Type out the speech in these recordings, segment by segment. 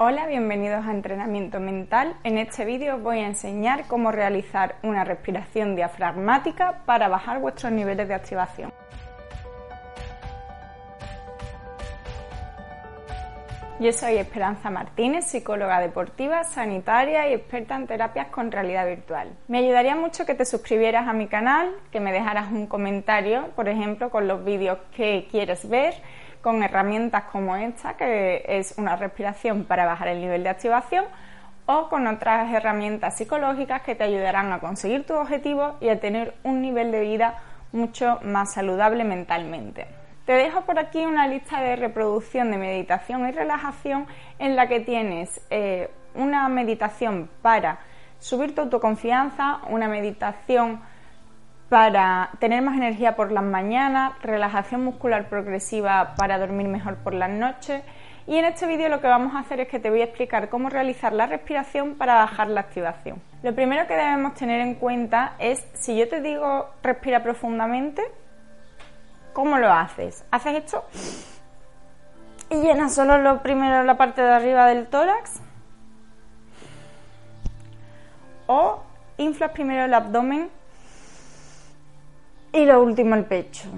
Hola, bienvenidos a Entrenamiento Mental. En este vídeo os voy a enseñar cómo realizar una respiración diafragmática para bajar vuestros niveles de activación. Yo soy Esperanza Martínez, psicóloga deportiva, sanitaria y experta en terapias con realidad virtual. Me ayudaría mucho que te suscribieras a mi canal, que me dejaras un comentario, por ejemplo, con los vídeos que quieres ver con herramientas como esta, que es una respiración para bajar el nivel de activación, o con otras herramientas psicológicas que te ayudarán a conseguir tus objetivos y a tener un nivel de vida mucho más saludable mentalmente. Te dejo por aquí una lista de reproducción de meditación y relajación en la que tienes eh, una meditación para subir tu autoconfianza, una meditación para tener más energía por las mañanas, relajación muscular progresiva para dormir mejor por las noches. Y en este vídeo lo que vamos a hacer es que te voy a explicar cómo realizar la respiración para bajar la activación. Lo primero que debemos tener en cuenta es si yo te digo respira profundamente, ¿cómo lo haces? ¿Haces esto? Y llenas solo lo primero la parte de arriba del tórax. O inflas primero el abdomen y lo último el pecho.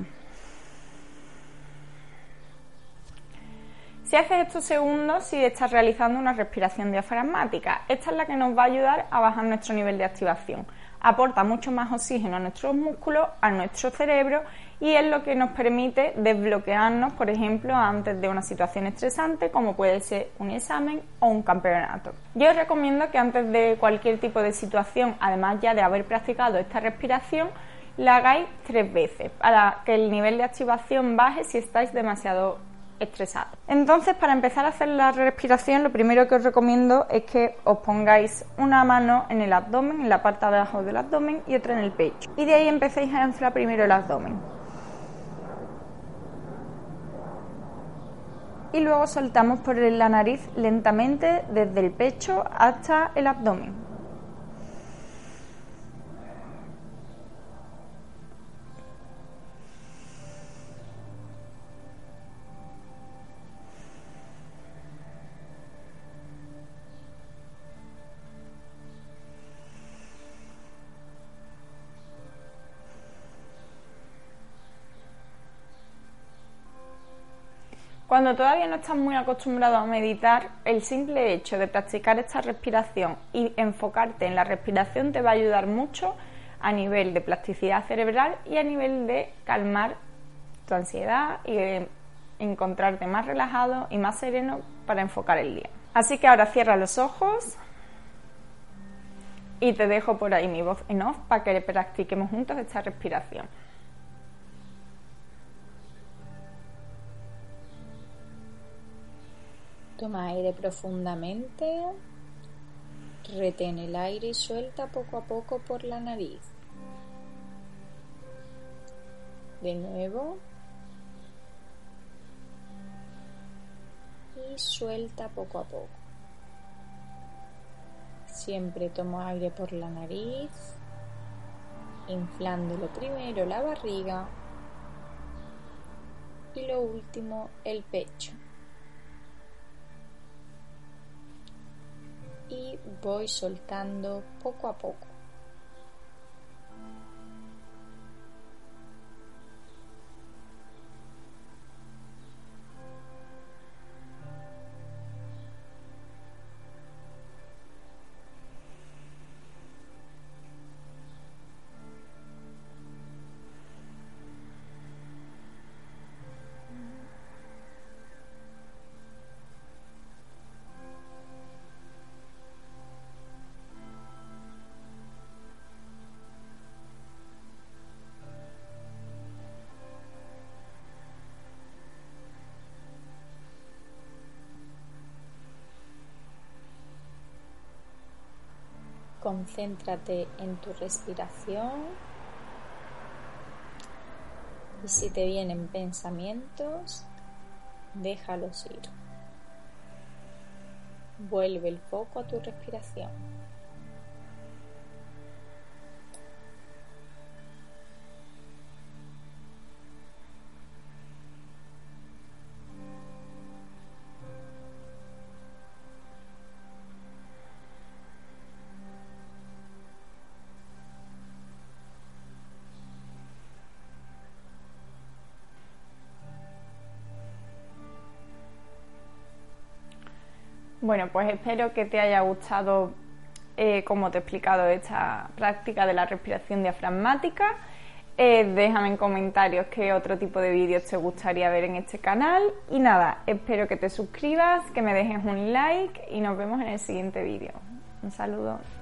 Si haces estos segundos, si estás realizando una respiración diafragmática, esta es la que nos va a ayudar a bajar nuestro nivel de activación. Aporta mucho más oxígeno a nuestros músculos, a nuestro cerebro y es lo que nos permite desbloquearnos, por ejemplo, antes de una situación estresante como puede ser un examen o un campeonato. Yo os recomiendo que antes de cualquier tipo de situación, además ya de haber practicado esta respiración, la hagáis tres veces para que el nivel de activación baje si estáis demasiado Entonces, para empezar a hacer la respiración, lo primero que os recomiendo es que os pongáis una mano en el abdomen, en la parte de abajo del abdomen y otra en el pecho. Y de ahí empecéis a inflar primero el abdomen. Y luego soltamos por la nariz lentamente desde el pecho hasta el abdomen. Cuando todavía no estás muy acostumbrado a meditar, el simple hecho de practicar esta respiración y enfocarte en la respiración te va a ayudar mucho a nivel de plasticidad cerebral y a nivel de calmar tu ansiedad y de encontrarte más relajado y más sereno para enfocar el día. Así que ahora cierra los ojos y te dejo por ahí mi voz en off para que practiquemos juntos esta respiración. Toma aire profundamente. Retén el aire y suelta poco a poco por la nariz. De nuevo. Y suelta poco a poco. Siempre tomo aire por la nariz, inflándolo primero la barriga y lo último el pecho. Y voy soltando poco a poco. Concéntrate en tu respiración y si te vienen pensamientos, déjalos ir. Vuelve el foco a tu respiración. Bueno, pues espero que te haya gustado eh, como te he explicado esta práctica de la respiración diafragmática. Eh, déjame en comentarios qué otro tipo de vídeos te gustaría ver en este canal. Y nada, espero que te suscribas, que me dejes un like y nos vemos en el siguiente vídeo. Un saludo.